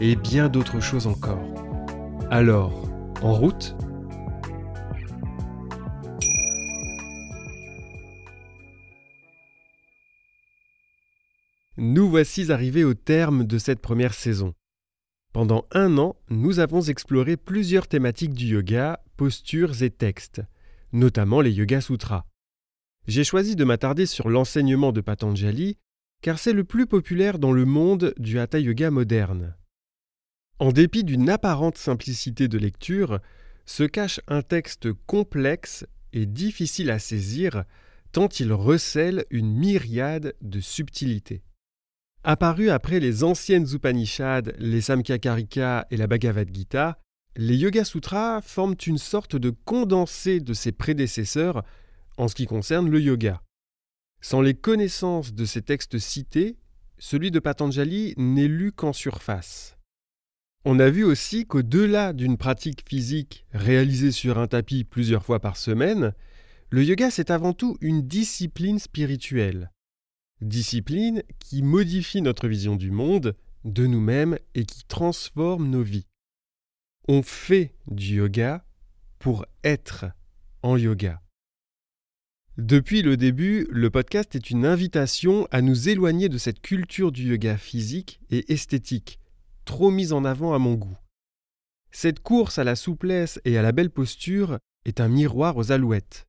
et bien d'autres choses encore. Alors, en route? Nous voici arrivés au terme de cette première saison. Pendant un an, nous avons exploré plusieurs thématiques du yoga, postures et textes, notamment les Yoga Sutras. J'ai choisi de m'attarder sur l'enseignement de Patanjali car c'est le plus populaire dans le monde du hatha yoga moderne. En dépit d'une apparente simplicité de lecture, se cache un texte complexe et difficile à saisir tant il recèle une myriade de subtilités. Apparu après les anciennes Upanishads, les Samkhya et la Bhagavad Gita, les Yoga Sutras forment une sorte de condensé de ses prédécesseurs en ce qui concerne le yoga. Sans les connaissances de ces textes cités, celui de Patanjali n'est lu qu'en surface. On a vu aussi qu'au-delà d'une pratique physique réalisée sur un tapis plusieurs fois par semaine, le yoga c'est avant tout une discipline spirituelle. Discipline qui modifie notre vision du monde, de nous-mêmes et qui transforme nos vies. On fait du yoga pour être en yoga. Depuis le début, le podcast est une invitation à nous éloigner de cette culture du yoga physique et esthétique, trop mise en avant à mon goût. Cette course à la souplesse et à la belle posture est un miroir aux alouettes.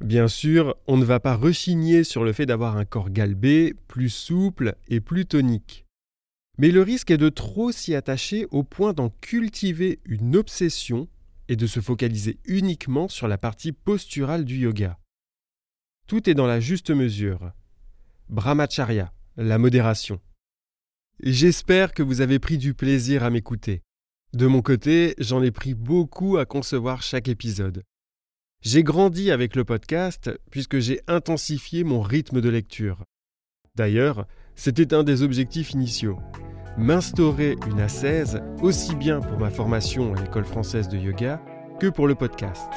Bien sûr, on ne va pas rechigner sur le fait d'avoir un corps galbé, plus souple et plus tonique. Mais le risque est de trop s'y attacher au point d'en cultiver une obsession et de se focaliser uniquement sur la partie posturale du yoga. Tout est dans la juste mesure. Brahmacharya, la modération. J'espère que vous avez pris du plaisir à m'écouter. De mon côté, j'en ai pris beaucoup à concevoir chaque épisode. J'ai grandi avec le podcast puisque j'ai intensifié mon rythme de lecture. D'ailleurs, c'était un des objectifs initiaux. M'instaurer une assaise aussi bien pour ma formation à l'école française de yoga que pour le podcast.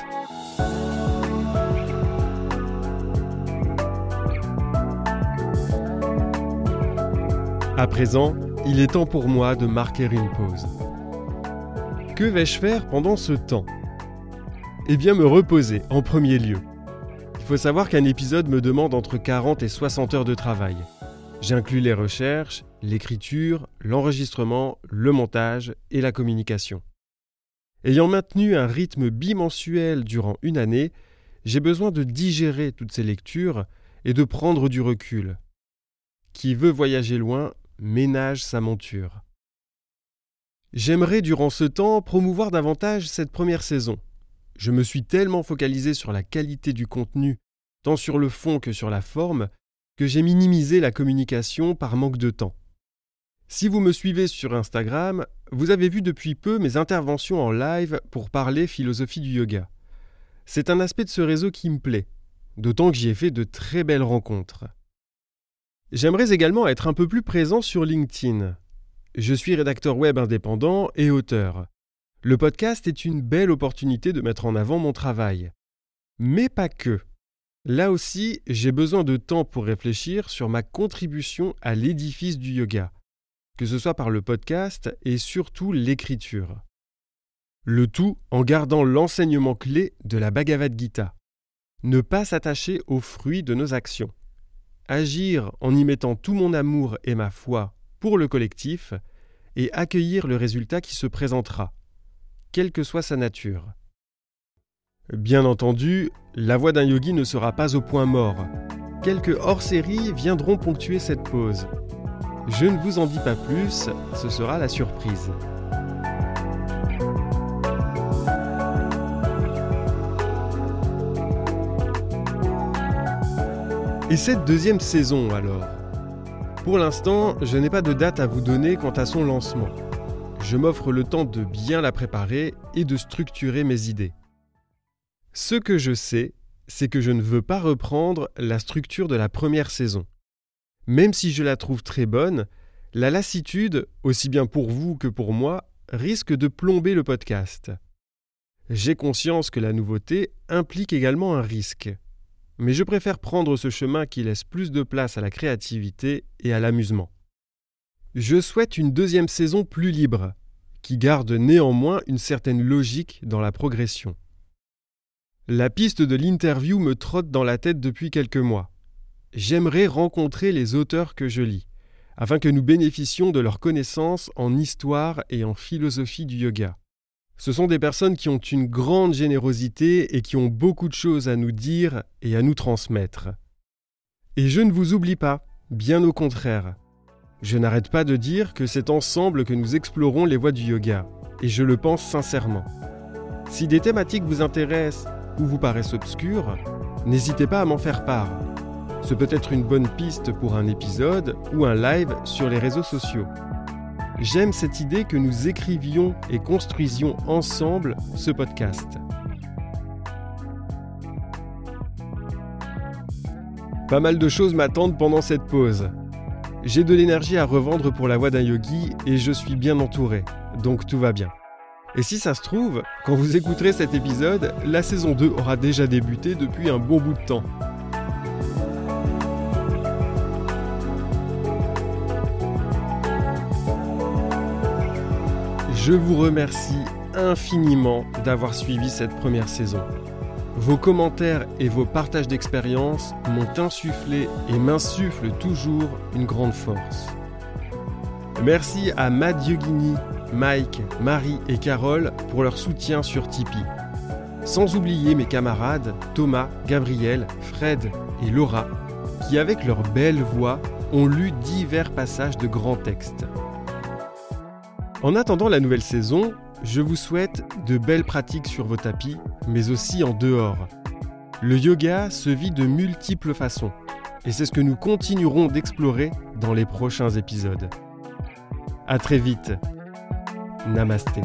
À présent, il est temps pour moi de marquer une pause. Que vais-je faire pendant ce temps? Eh bien me reposer en premier lieu. Il faut savoir qu'un épisode me demande entre 40 et 60 heures de travail. J'inclus les recherches, l'écriture, l'enregistrement, le montage et la communication. Ayant maintenu un rythme bimensuel durant une année, j'ai besoin de digérer toutes ces lectures et de prendre du recul. Qui veut voyager loin ménage sa monture. J'aimerais durant ce temps promouvoir davantage cette première saison. Je me suis tellement focalisé sur la qualité du contenu, tant sur le fond que sur la forme, que j'ai minimisé la communication par manque de temps. Si vous me suivez sur Instagram, vous avez vu depuis peu mes interventions en live pour parler philosophie du yoga. C'est un aspect de ce réseau qui me plaît, d'autant que j'y ai fait de très belles rencontres. J'aimerais également être un peu plus présent sur LinkedIn. Je suis rédacteur web indépendant et auteur. Le podcast est une belle opportunité de mettre en avant mon travail. Mais pas que. Là aussi, j'ai besoin de temps pour réfléchir sur ma contribution à l'édifice du yoga, que ce soit par le podcast et surtout l'écriture. Le tout en gardant l'enseignement clé de la Bhagavad Gita. Ne pas s'attacher aux fruits de nos actions agir en y mettant tout mon amour et ma foi pour le collectif, et accueillir le résultat qui se présentera, quelle que soit sa nature. Bien entendu, la voix d'un yogi ne sera pas au point mort. Quelques hors-séries viendront ponctuer cette pause. Je ne vous en dis pas plus, ce sera la surprise. Et cette deuxième saison alors? Pour l'instant, je n'ai pas de date à vous donner quant à son lancement. je m'offre le temps de bien la préparer et de structurer mes idées. Ce que je sais, c'est que je ne veux pas reprendre la structure de la première saison. Même si je la trouve très bonne, la lassitude, aussi bien pour vous que pour moi, risque de plomber le podcast. J'ai conscience que la nouveauté implique également un risque. Mais je préfère prendre ce chemin qui laisse plus de place à la créativité et à l'amusement. Je souhaite une deuxième saison plus libre, qui garde néanmoins une certaine logique dans la progression. La piste de l'interview me trotte dans la tête depuis quelques mois. J'aimerais rencontrer les auteurs que je lis, afin que nous bénéficions de leurs connaissances en histoire et en philosophie du yoga. Ce sont des personnes qui ont une grande générosité et qui ont beaucoup de choses à nous dire et à nous transmettre. Et je ne vous oublie pas, bien au contraire. Je n'arrête pas de dire que c'est ensemble que nous explorons les voies du yoga, et je le pense sincèrement. Si des thématiques vous intéressent ou vous paraissent obscures, n'hésitez pas à m'en faire part. Ce peut être une bonne piste pour un épisode ou un live sur les réseaux sociaux. J'aime cette idée que nous écrivions et construisions ensemble ce podcast. Pas mal de choses m'attendent pendant cette pause. J'ai de l'énergie à revendre pour la voix d'un yogi et je suis bien entouré, donc tout va bien. Et si ça se trouve, quand vous écouterez cet épisode, la saison 2 aura déjà débuté depuis un bon bout de temps. Je vous remercie infiniment d'avoir suivi cette première saison. Vos commentaires et vos partages d'expériences m'ont insufflé et m'insufflent toujours une grande force. Merci à Mad Yogini, Mike, Marie et Carole pour leur soutien sur Tipeee. Sans oublier mes camarades Thomas, Gabriel, Fred et Laura, qui avec leur belle voix ont lu divers passages de grands textes. En attendant la nouvelle saison, je vous souhaite de belles pratiques sur vos tapis, mais aussi en dehors. Le yoga se vit de multiples façons, et c'est ce que nous continuerons d'explorer dans les prochains épisodes. A très vite. Namasté.